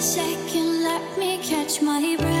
second, let me catch my breath.